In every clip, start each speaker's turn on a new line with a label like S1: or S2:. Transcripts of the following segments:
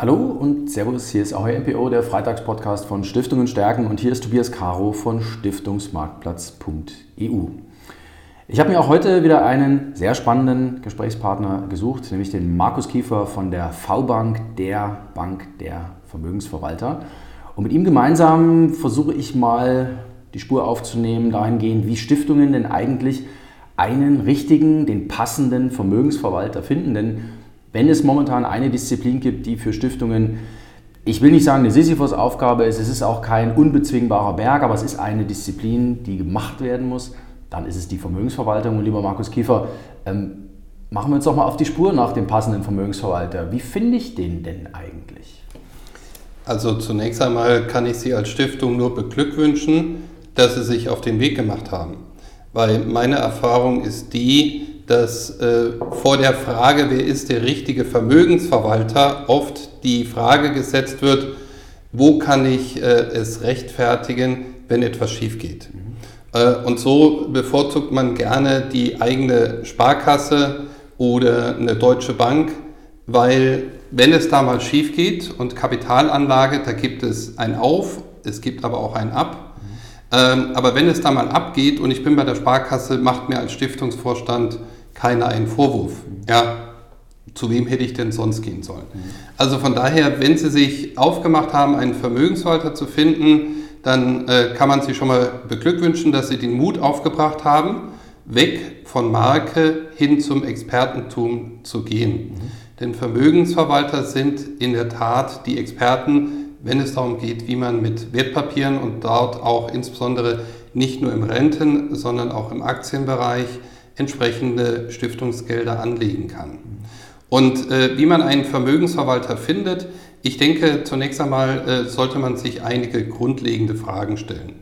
S1: Hallo und Servus, hier ist Ahoy MPO, der Freitagspodcast von Stiftungen stärken und hier ist Tobias Caro von Stiftungsmarktplatz.eu. Ich habe mir auch heute wieder einen sehr spannenden Gesprächspartner gesucht, nämlich den Markus Kiefer von der V-Bank, der Bank der Vermögensverwalter. Und mit ihm gemeinsam versuche ich mal die Spur aufzunehmen dahingehend, wie Stiftungen denn eigentlich einen richtigen, den passenden Vermögensverwalter finden. Denn wenn es momentan eine Disziplin gibt, die für Stiftungen, ich will nicht sagen eine Sisyphos-Aufgabe ist, es ist auch kein unbezwingbarer Berg, aber es ist eine Disziplin, die gemacht werden muss, dann ist es die Vermögensverwaltung. Und lieber Markus Kiefer, ähm, machen wir uns doch mal auf die Spur nach dem passenden Vermögensverwalter. Wie finde ich den denn eigentlich?
S2: Also zunächst einmal kann ich Sie als Stiftung nur beglückwünschen, dass Sie sich auf den Weg gemacht haben. Weil meine Erfahrung ist die, dass äh, vor der Frage, wer ist der richtige Vermögensverwalter, oft die Frage gesetzt wird, wo kann ich äh, es rechtfertigen, wenn etwas schief geht. Mhm. Äh, und so bevorzugt man gerne die eigene Sparkasse oder eine deutsche Bank, weil wenn es da mal schief geht und Kapitalanlage, da gibt es ein Auf, es gibt aber auch ein Ab. Mhm. Ähm, aber wenn es da mal abgeht und ich bin bei der Sparkasse, macht mir als Stiftungsvorstand keiner einen Vorwurf. Ja, zu wem hätte ich denn sonst gehen sollen? Also von daher, wenn Sie sich aufgemacht haben, einen Vermögensverwalter zu finden, dann äh, kann man Sie schon mal beglückwünschen, dass Sie den Mut aufgebracht haben, weg von Marke hin zum Expertentum zu gehen. Mhm. Denn Vermögensverwalter sind in der Tat die Experten, wenn es darum geht, wie man mit Wertpapieren und dort auch insbesondere nicht nur im Renten, sondern auch im Aktienbereich entsprechende Stiftungsgelder anlegen kann. Und äh, wie man einen Vermögensverwalter findet, ich denke, zunächst einmal äh, sollte man sich einige grundlegende Fragen stellen.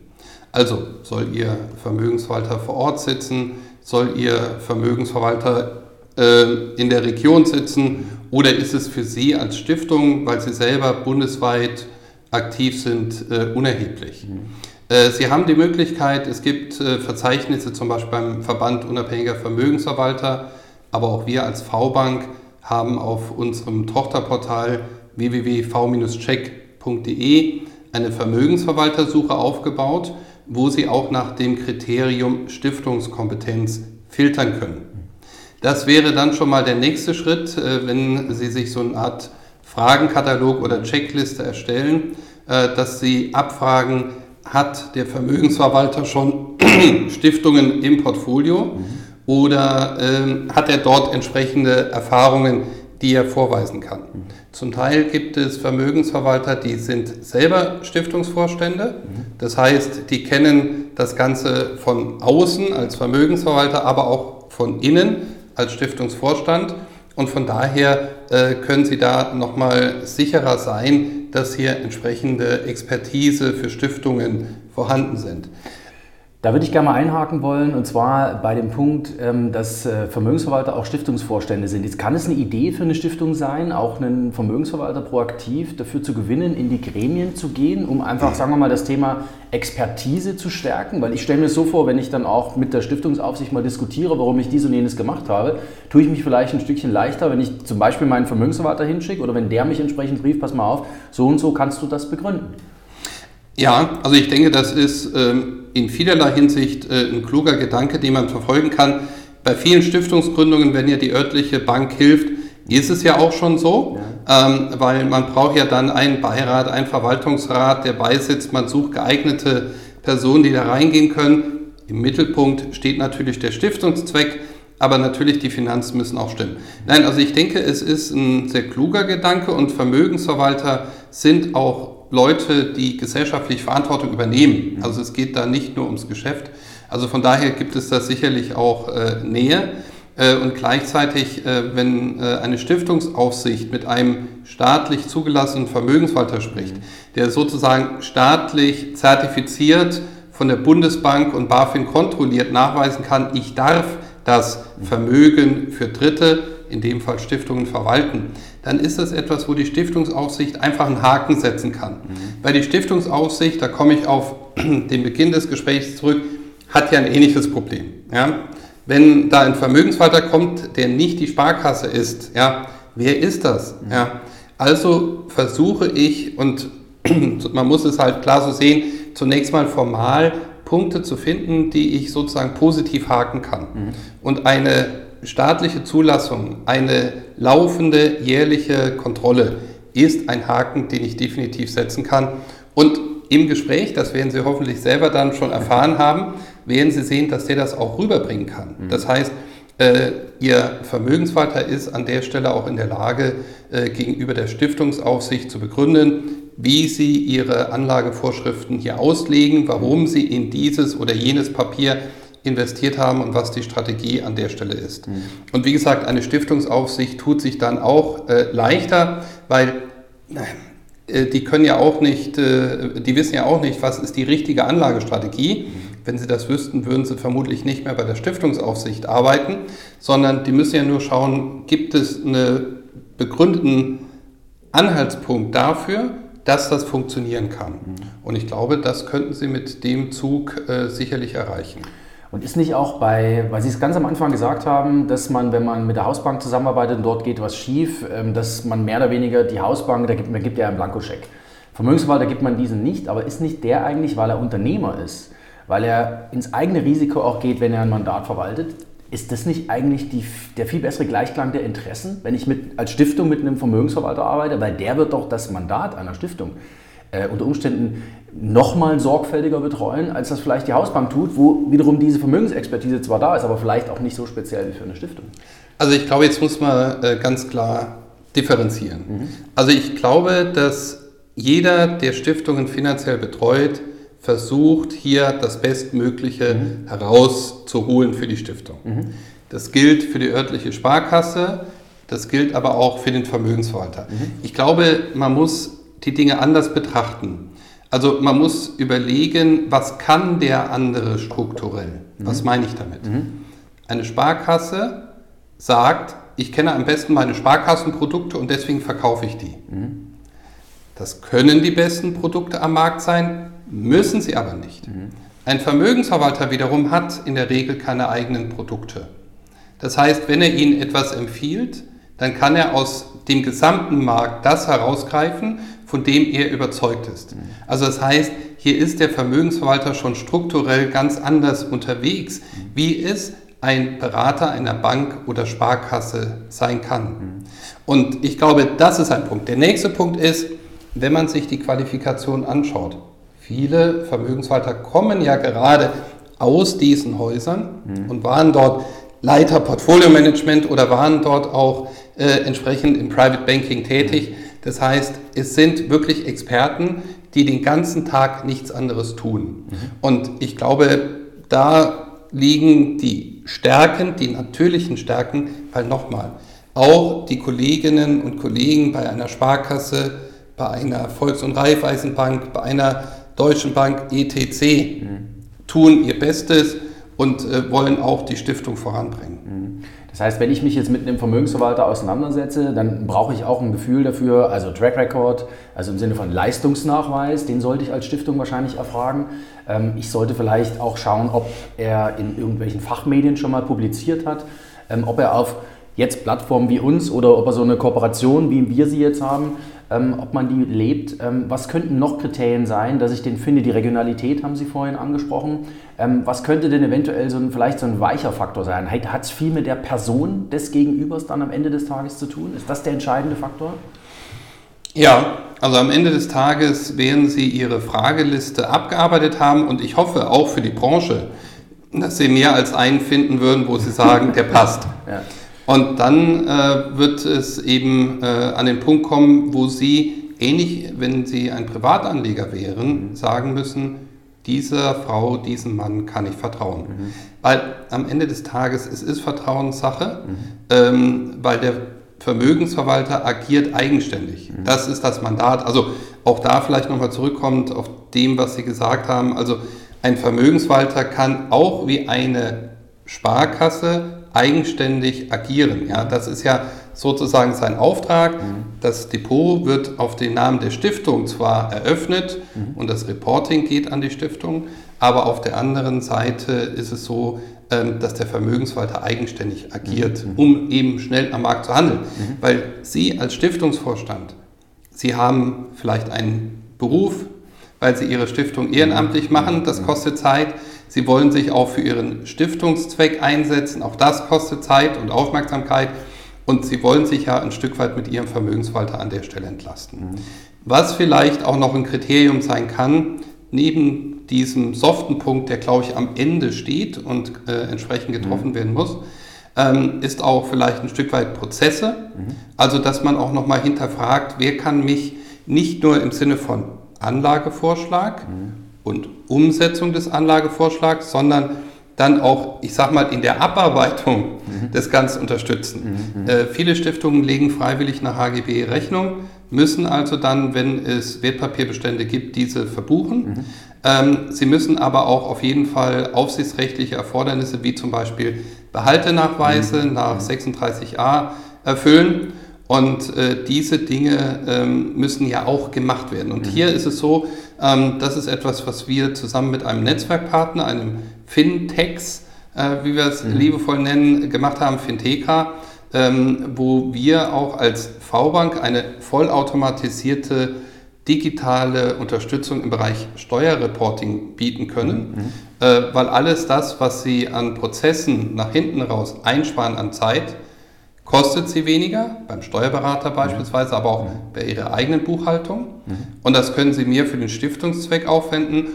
S2: Also, soll Ihr Vermögensverwalter vor Ort sitzen? Soll Ihr Vermögensverwalter äh, in der Region sitzen? Oder ist es für Sie als Stiftung, weil Sie selber bundesweit aktiv sind, äh, unerheblich? Mhm. Äh, Sie haben die Möglichkeit, es gibt äh, Verzeichnisse zum Beispiel beim Verband unabhängiger Vermögensverwalter, aber auch wir als V-Bank haben auf unserem Tochterportal www.v-check.de eine Vermögensverwaltersuche aufgebaut, wo Sie auch nach dem Kriterium Stiftungskompetenz filtern können. Das wäre dann schon mal der nächste Schritt, äh, wenn Sie sich so eine Art Fragenkatalog oder Checkliste erstellen, dass Sie abfragen, hat der Vermögensverwalter schon Stiftungen im Portfolio mhm. oder ähm, hat er dort entsprechende Erfahrungen, die er vorweisen kann. Mhm. Zum Teil gibt es Vermögensverwalter, die sind selber Stiftungsvorstände. Mhm. Das heißt, die kennen das Ganze von außen als Vermögensverwalter, aber auch von innen als Stiftungsvorstand. Und von daher äh, können Sie da nochmal sicherer sein, dass hier entsprechende Expertise für Stiftungen vorhanden sind.
S1: Da würde ich gerne mal einhaken wollen, und zwar bei dem Punkt, ähm, dass äh, Vermögensverwalter auch Stiftungsvorstände sind. Jetzt kann es eine Idee für eine Stiftung sein, auch einen Vermögensverwalter proaktiv dafür zu gewinnen, in die Gremien zu gehen, um einfach, sagen wir mal, das Thema Expertise zu stärken. Weil ich stelle mir so vor, wenn ich dann auch mit der Stiftungsaufsicht mal diskutiere, warum ich dies und jenes gemacht habe, tue ich mich vielleicht ein Stückchen leichter, wenn ich zum Beispiel meinen Vermögensverwalter hinschicke oder wenn der mich entsprechend brieft, pass mal auf, so und so kannst du das begründen.
S2: Ja, also ich denke, das ist ähm, in vielerlei Hinsicht äh, ein kluger Gedanke, den man verfolgen kann. Bei vielen Stiftungsgründungen, wenn ja die örtliche Bank hilft, ist es ja auch schon so, ja. ähm, weil man braucht ja dann einen Beirat, einen Verwaltungsrat, der beisitzt, man sucht geeignete Personen, die da reingehen können. Im Mittelpunkt steht natürlich der Stiftungszweck, aber natürlich die Finanzen müssen auch stimmen. Nein, also ich denke, es ist ein sehr kluger Gedanke und Vermögensverwalter sind auch Leute, die gesellschaftlich Verantwortung übernehmen. Mhm. Also es geht da nicht nur ums Geschäft. Also von daher gibt es da sicherlich auch äh, Nähe. Äh, und gleichzeitig, äh, wenn äh, eine Stiftungsaufsicht mit einem staatlich zugelassenen Vermögensverwalter spricht, mhm. der sozusagen staatlich zertifiziert von der Bundesbank und BaFin kontrolliert nachweisen kann, ich darf das mhm. Vermögen für Dritte, in dem Fall Stiftungen, verwalten, dann ist das etwas, wo die Stiftungsaufsicht einfach einen Haken setzen kann. Mhm. Weil die Stiftungsaufsicht, da komme ich auf den Beginn des Gesprächs zurück, hat ja ein ähnliches Problem. Ja? Wenn da ein Vermögensverwalter kommt, der nicht die Sparkasse ist, ja, wer ist das? Mhm. Ja? Also versuche ich, und man muss es halt klar so sehen, zunächst mal formal Punkte zu finden, die ich sozusagen positiv haken kann. Mhm. Und eine staatliche Zulassung, eine laufende jährliche Kontrolle ist ein Haken, den ich definitiv setzen kann. Und im Gespräch, das werden Sie hoffentlich selber dann schon erfahren haben, werden Sie sehen, dass der das auch rüberbringen kann. Mhm. Das heißt, äh, Ihr Vermögensvater ist an der Stelle auch in der Lage, äh, gegenüber der Stiftungsaufsicht zu begründen, wie Sie Ihre Anlagevorschriften hier auslegen, warum Sie in dieses oder jenes Papier investiert haben und was die Strategie an der Stelle ist. Mhm. Und wie gesagt, eine Stiftungsaufsicht tut sich dann auch äh, leichter, weil äh, die können ja auch nicht, äh, die wissen ja auch nicht, was ist die richtige Anlagestrategie. Mhm. Wenn sie das wüssten, würden sie vermutlich nicht mehr bei der Stiftungsaufsicht arbeiten, sondern die müssen ja nur schauen, gibt es einen begründeten Anhaltspunkt dafür, dass das funktionieren kann. Mhm. Und ich glaube, das könnten Sie mit dem Zug äh, sicherlich erreichen.
S1: Und ist nicht auch bei, weil Sie es ganz am Anfang gesagt haben, dass man, wenn man mit der Hausbank zusammenarbeitet und dort geht was schief, ähm, dass man mehr oder weniger die Hausbank, da gibt, man gibt ja einen Blankoscheck. Vermögensverwalter gibt man diesen nicht, aber ist nicht der eigentlich, weil er Unternehmer ist, weil er ins eigene Risiko auch geht, wenn er ein Mandat verwaltet, ist das nicht eigentlich die, der viel bessere Gleichklang der Interessen, wenn ich mit, als Stiftung mit einem Vermögensverwalter arbeite? Weil der wird doch das Mandat einer Stiftung äh, unter Umständen nochmal sorgfältiger betreuen, als das vielleicht die Hausbank tut, wo wiederum diese Vermögensexpertise zwar da ist, aber vielleicht auch nicht so speziell wie für eine Stiftung.
S2: Also ich glaube, jetzt muss man äh, ganz klar differenzieren. Mhm. Also ich glaube, dass jeder, der Stiftungen finanziell betreut, versucht, hier das Bestmögliche mhm. herauszuholen für die Stiftung. Mhm. Das gilt für die örtliche Sparkasse, das gilt aber auch für den Vermögensverwalter. Mhm. Ich glaube, man muss die Dinge anders betrachten. Also man muss überlegen, was kann der andere strukturell? Was mhm. meine ich damit? Mhm. Eine Sparkasse sagt, ich kenne am besten meine Sparkassenprodukte und deswegen verkaufe ich die. Mhm. Das können die besten Produkte am Markt sein, müssen sie aber nicht. Mhm. Ein Vermögensverwalter wiederum hat in der Regel keine eigenen Produkte. Das heißt, wenn er Ihnen etwas empfiehlt, dann kann er aus dem gesamten Markt das herausgreifen, von dem er überzeugt ist. Also das heißt, hier ist der Vermögensverwalter schon strukturell ganz anders unterwegs, wie es ein Berater einer Bank oder Sparkasse sein kann. Und ich glaube, das ist ein Punkt. Der nächste Punkt ist, wenn man sich die Qualifikation anschaut. Viele Vermögensverwalter kommen ja gerade aus diesen Häusern und waren dort Leiter Portfolio Management oder waren dort auch äh, entsprechend im Private Banking tätig. Das heißt, es sind wirklich Experten, die den ganzen Tag nichts anderes tun. Mhm. Und ich glaube, da liegen die Stärken, die natürlichen Stärken, weil nochmal, auch die Kolleginnen und Kollegen bei einer Sparkasse, bei einer Volks- und Raiffeisenbank, bei einer Deutschen Bank ETC mhm. tun ihr Bestes und äh, wollen auch die Stiftung voranbringen.
S1: Mhm. Das heißt, wenn ich mich jetzt mit einem Vermögensverwalter auseinandersetze, dann brauche ich auch ein Gefühl dafür, also Track Record, also im Sinne von Leistungsnachweis, den sollte ich als Stiftung wahrscheinlich erfragen. Ähm, ich sollte vielleicht auch schauen, ob er in irgendwelchen Fachmedien schon mal publiziert hat, ähm, ob er auf jetzt Plattformen wie uns oder ob er so eine Kooperation, wie wir sie jetzt haben, ähm, ob man die lebt. Ähm, was könnten noch Kriterien sein, dass ich den finde? Die Regionalität haben Sie vorhin angesprochen. Ähm, was könnte denn eventuell so ein, vielleicht so ein weicher Faktor sein? Hat es viel mit der Person des Gegenübers dann am Ende des Tages zu tun? Ist das der entscheidende Faktor?
S2: Ja, also am Ende des Tages werden Sie Ihre Frageliste abgearbeitet haben und ich hoffe auch für die Branche, dass Sie mehr als einen finden würden, wo Sie sagen, der passt. Ja. Und dann äh, wird es eben äh, an den Punkt kommen, wo Sie, ähnlich wenn Sie ein Privatanleger wären, sagen müssen, dieser Frau, diesem Mann kann ich vertrauen. Mhm. Weil am Ende des Tages es ist Vertrauenssache, mhm. ähm, weil der Vermögensverwalter agiert eigenständig. Mhm. Das ist das Mandat. Also auch da vielleicht nochmal zurückkommt auf dem, was Sie gesagt haben. Also ein Vermögensverwalter kann auch wie eine Sparkasse eigenständig agieren. Ja, das ist ja sozusagen sein Auftrag. Mhm. Das Depot wird auf den Namen der Stiftung zwar eröffnet mhm. und das Reporting geht an die Stiftung, aber auf der anderen Seite ist es so, ähm, dass der Vermögensverwalter eigenständig agiert, mhm. um eben schnell am Markt zu handeln. Mhm. Weil Sie als Stiftungsvorstand Sie haben vielleicht einen Beruf, weil Sie Ihre Stiftung ehrenamtlich machen, das kostet Zeit. Sie wollen sich auch für Ihren Stiftungszweck einsetzen, auch das kostet Zeit und Aufmerksamkeit. Und Sie wollen sich ja ein Stück weit mit Ihrem Vermögensverwalter an der Stelle entlasten. Mhm. Was vielleicht auch noch ein Kriterium sein kann, neben diesem soften Punkt, der glaube ich am Ende steht und äh, entsprechend getroffen mhm. werden muss, ähm, ist auch vielleicht ein Stück weit Prozesse. Mhm. Also dass man auch nochmal hinterfragt, wer kann mich nicht nur im Sinne von Anlagevorschlag mhm. Und Umsetzung des Anlagevorschlags, sondern dann auch, ich sag mal, in der Abarbeitung mhm. des Ganzen unterstützen. Mhm. Äh, viele Stiftungen legen freiwillig nach HGB Rechnung, müssen also dann, wenn es Wertpapierbestände gibt, diese verbuchen. Mhm. Ähm, sie müssen aber auch auf jeden Fall aufsichtsrechtliche Erfordernisse wie zum Beispiel Behaltenachweise mhm. nach 36a erfüllen. Und äh, diese Dinge ähm, müssen ja auch gemacht werden. Und mhm. hier ist es so, ähm, das ist etwas, was wir zusammen mit einem Netzwerkpartner, einem Fintex, äh, wie wir es mhm. liebevoll nennen, gemacht haben, Finteca, ähm, wo wir auch als V-Bank eine vollautomatisierte digitale Unterstützung im Bereich Steuerreporting bieten können, mhm. äh, weil alles das, was Sie an Prozessen nach hinten raus einsparen an Zeit, kostet Sie weniger, beim Steuerberater beispielsweise, aber auch mhm. bei Ihrer eigenen Buchhaltung. Mhm. Und das können Sie mir für den Stiftungszweck aufwenden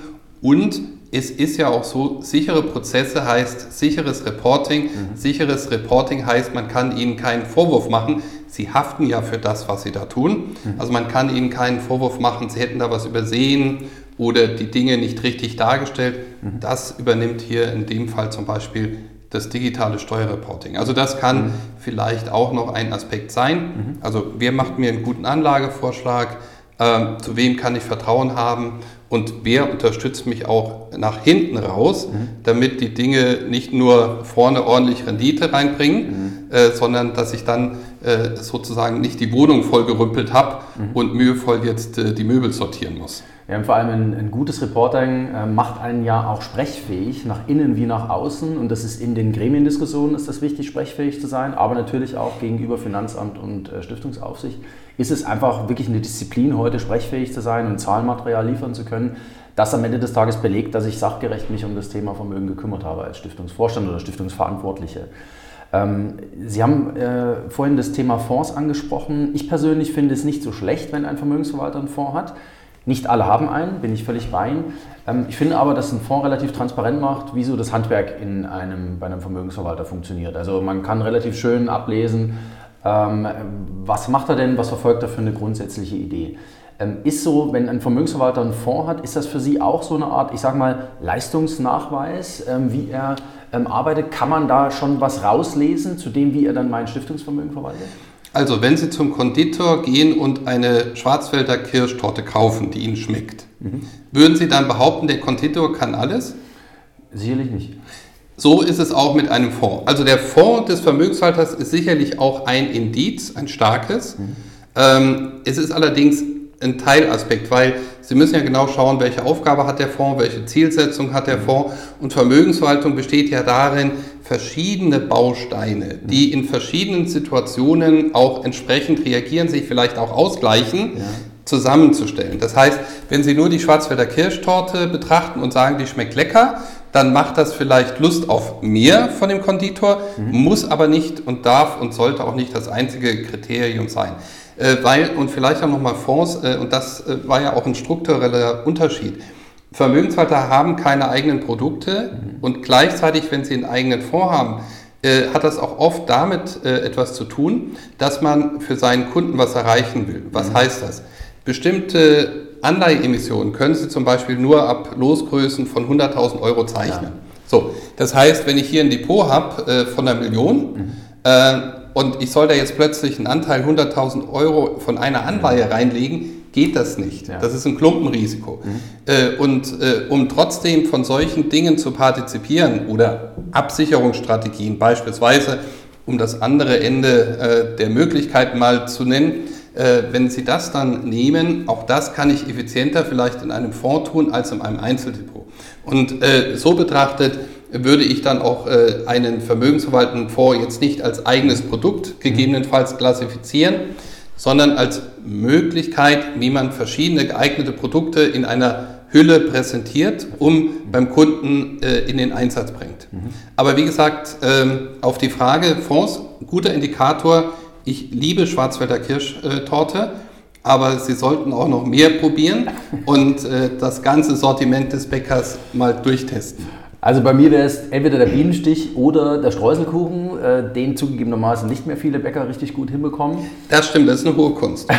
S2: und es ist ja auch so, sichere Prozesse heißt sicheres Reporting. Mhm. Sicheres Reporting heißt, man kann ihnen keinen Vorwurf machen. Sie haften ja für das, was sie da tun. Mhm. Also man kann ihnen keinen Vorwurf machen, sie hätten da was übersehen oder die Dinge nicht richtig dargestellt. Mhm. Das übernimmt hier in dem Fall zum Beispiel das digitale Steuerreporting. Also das kann mhm. vielleicht auch noch ein Aspekt sein. Mhm. Also wer macht mir einen guten Anlagevorschlag? Ähm, zu wem kann ich Vertrauen haben? und wer unterstützt mich auch nach hinten raus, mhm. damit die Dinge nicht nur vorne ordentlich Rendite reinbringen, mhm. äh, sondern dass ich dann äh, sozusagen nicht die Wohnung vollgerümpelt habe mhm. und mühevoll jetzt äh, die Möbel sortieren muss.
S1: Ja, vor allem ein, ein gutes Reporting äh, macht einen ja auch sprechfähig, nach innen wie nach außen. Und das ist in den Gremiendiskussionen ist das wichtig, sprechfähig zu sein, aber natürlich auch gegenüber Finanzamt und äh, Stiftungsaufsicht ist es einfach wirklich eine Disziplin, heute sprechfähig zu sein und Zahlenmaterial liefern zu können, das am Ende des Tages belegt, dass ich sachgerecht mich um das Thema Vermögen gekümmert habe als Stiftungsvorstand oder Stiftungsverantwortliche. Ähm, Sie haben äh, vorhin das Thema Fonds angesprochen. Ich persönlich finde es nicht so schlecht, wenn ein Vermögensverwalter einen Fonds hat. Nicht alle haben einen, bin ich völlig bei Ihnen. Ähm, ich finde aber, dass ein Fonds relativ transparent macht, wie so das Handwerk in einem, bei einem Vermögensverwalter funktioniert. Also man kann relativ schön ablesen, ähm, was macht er denn? Was verfolgt er für eine grundsätzliche Idee? Ähm, ist so, wenn ein Vermögensverwalter einen Fonds hat, ist das für Sie auch so eine Art, ich sage mal, Leistungsnachweis, wie er arbeitet? Kann man da schon was rauslesen zu dem, wie er dann mein Stiftungsvermögen verwaltet?
S2: Also, wenn Sie zum Konditor gehen und eine Schwarzwälder Kirschtorte kaufen, die Ihnen schmeckt, mhm. würden Sie dann behaupten, der Konditor kann alles?
S1: Sicherlich nicht.
S2: So ist es auch mit einem Fonds. Also der Fonds des Vermögenshalters ist sicherlich auch ein Indiz, ein starkes. Mhm. Ähm, es ist allerdings ein Teilaspekt, weil Sie müssen ja genau schauen, welche Aufgabe hat der Fonds, welche Zielsetzung hat der mhm. Fonds. Und Vermögensverwaltung besteht ja darin, verschiedene Bausteine, die mhm. in verschiedenen Situationen auch entsprechend reagieren, sich vielleicht auch ausgleichen, ja. zusammenzustellen. Das heißt, wenn Sie nur die Schwarzwälder Kirschtorte betrachten und sagen, die schmeckt lecker, dann macht das vielleicht Lust auf mehr von dem Konditor, mhm. muss aber nicht und darf und sollte auch nicht das einzige Kriterium sein. Äh, weil, und vielleicht auch nochmal Fonds, äh, und das äh, war ja auch ein struktureller Unterschied. Vermögensverwalter haben keine eigenen Produkte mhm. und gleichzeitig, wenn sie einen eigenen Fonds haben, äh, hat das auch oft damit äh, etwas zu tun, dass man für seinen Kunden was erreichen will. Was mhm. heißt das? Bestimmte Anleiheemissionen können Sie zum Beispiel nur ab Losgrößen von 100.000 Euro zeichnen. Ja. So, das heißt, wenn ich hier ein Depot habe äh, von einer Million mhm. Und ich soll da jetzt plötzlich einen Anteil 100.000 Euro von einer Anleihe reinlegen, geht das nicht. Ja. Das ist ein Klumpenrisiko. Mhm. Äh, und äh, um trotzdem von solchen Dingen zu partizipieren oder Absicherungsstrategien beispielsweise, um das andere Ende äh, der Möglichkeiten mal zu nennen, wenn Sie das dann nehmen, auch das kann ich effizienter vielleicht in einem Fonds tun als in einem Einzeldepot. Und so betrachtet würde ich dann auch äh, einen vermögensverwaltenden Fonds jetzt nicht als eigenes Produkt gegebenenfalls klassifizieren, sondern als Möglichkeit, wie man verschiedene geeignete Produkte in einer Hülle präsentiert, um beim Kunden äh, in den Einsatz bringt. Mhm. Aber wie gesagt, ähm, auf die Frage Fonds, guter Indikator, ich liebe Schwarzwälder Kirschtorte, aber Sie sollten auch noch mehr probieren und äh, das ganze Sortiment des Bäckers mal durchtesten.
S1: Also bei mir wäre es entweder der Bienenstich oder der Streuselkuchen, äh, den zugegebenermaßen nicht mehr viele Bäcker richtig gut hinbekommen.
S2: Das stimmt, das ist eine hohe Kunst.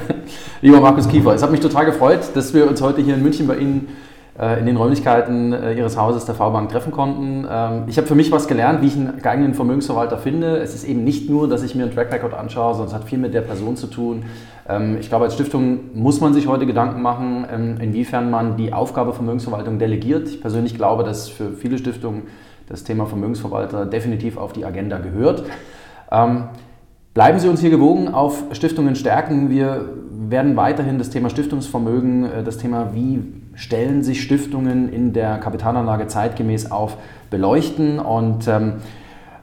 S1: Lieber Markus Kiefer, es hat mich total gefreut, dass wir uns heute hier in München bei Ihnen äh, in den Räumlichkeiten äh, Ihres Hauses der V-Bank treffen konnten. Ähm, ich habe für mich was gelernt, wie ich einen geeigneten Vermögensverwalter finde. Es ist eben nicht nur, dass ich mir einen Track Record anschaue, sondern es hat viel mit der Person zu tun. Ähm, ich glaube, als Stiftung muss man sich heute Gedanken machen, ähm, inwiefern man die Aufgabe Vermögensverwaltung delegiert. Ich persönlich glaube, dass für viele Stiftungen das Thema Vermögensverwalter definitiv auf die Agenda gehört. Bleiben Sie uns hier gewogen auf Stiftungen stärken. Wir werden weiterhin das Thema Stiftungsvermögen, äh, das Thema, wie stellen sich Stiftungen in der Kapitalanlage zeitgemäß auf, beleuchten und ähm,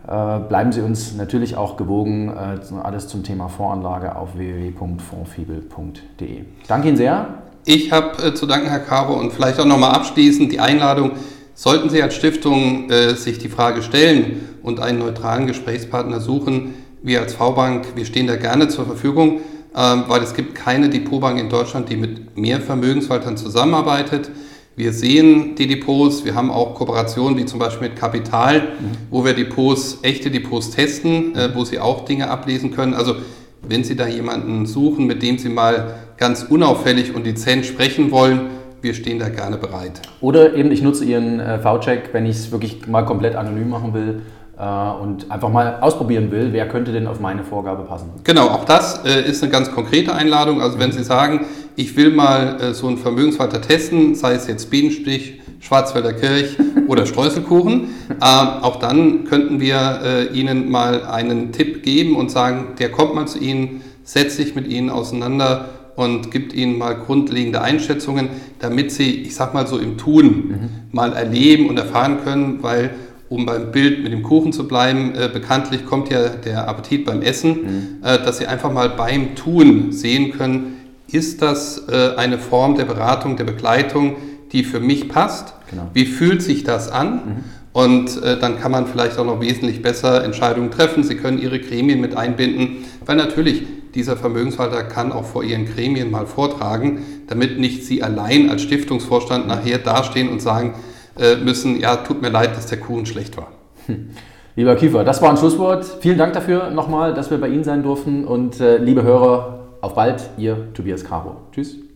S1: bleiben Sie uns natürlich auch gewogen. Äh, alles zum Thema Voranlage auf www.fondsfibel.de. Danke Ihnen sehr.
S2: Ich habe äh, zu danken, Herr Caro, und vielleicht auch nochmal abschließend die Einladung. Sollten Sie als Stiftung äh, sich die Frage stellen und einen neutralen Gesprächspartner suchen, wir als V-Bank, wir stehen da gerne zur Verfügung, ähm, weil es gibt keine Depotbank in Deutschland, die mit mehr Vermögensverwaltern zusammenarbeitet. Wir sehen die Depots, wir haben auch Kooperationen wie zum Beispiel mit Kapital, mhm. wo wir Depots, echte Depots testen, äh, wo Sie auch Dinge ablesen können. Also wenn Sie da jemanden suchen, mit dem Sie mal ganz unauffällig und dezent sprechen wollen, wir stehen da gerne bereit.
S1: Oder eben ich nutze Ihren äh, V-Check, wenn ich es wirklich mal komplett anonym machen will äh, und einfach mal ausprobieren will, wer könnte denn auf meine Vorgabe passen.
S2: Genau, auch das äh, ist eine ganz konkrete Einladung. Also wenn Sie sagen, ich will mal äh, so einen Vermögensverwalter testen, sei es jetzt Bienenstich, Schwarzwälder Kirch oder Streuselkuchen, auch dann könnten wir Ihnen mal einen Tipp geben und sagen, der kommt mal zu Ihnen, setzt sich mit Ihnen auseinander und gibt Ihnen mal grundlegende Einschätzungen, damit Sie, ich sag mal so im Tun, mhm. mal erleben und erfahren können, weil um beim Bild mit dem Kuchen zu bleiben, äh, bekanntlich kommt ja der Appetit beim Essen, mhm. äh, dass Sie einfach mal beim Tun sehen können, ist das äh, eine Form der Beratung, der Begleitung, die für mich passt? Genau. Wie fühlt sich das an? Mhm. Und äh, dann kann man vielleicht auch noch wesentlich besser Entscheidungen treffen. Sie können Ihre Gremien mit einbinden, weil natürlich dieser Vermögenshalter kann auch vor Ihren Gremien mal vortragen, damit nicht Sie allein als Stiftungsvorstand nachher dastehen und sagen, äh, müssen, ja, tut mir leid, dass der Kuchen schlecht war.
S1: Hm. Lieber Kiefer, das war ein Schlusswort. Vielen Dank dafür nochmal, dass wir bei Ihnen sein durften und äh, liebe Hörer, auf bald, Ihr Tobias Caro. Tschüss.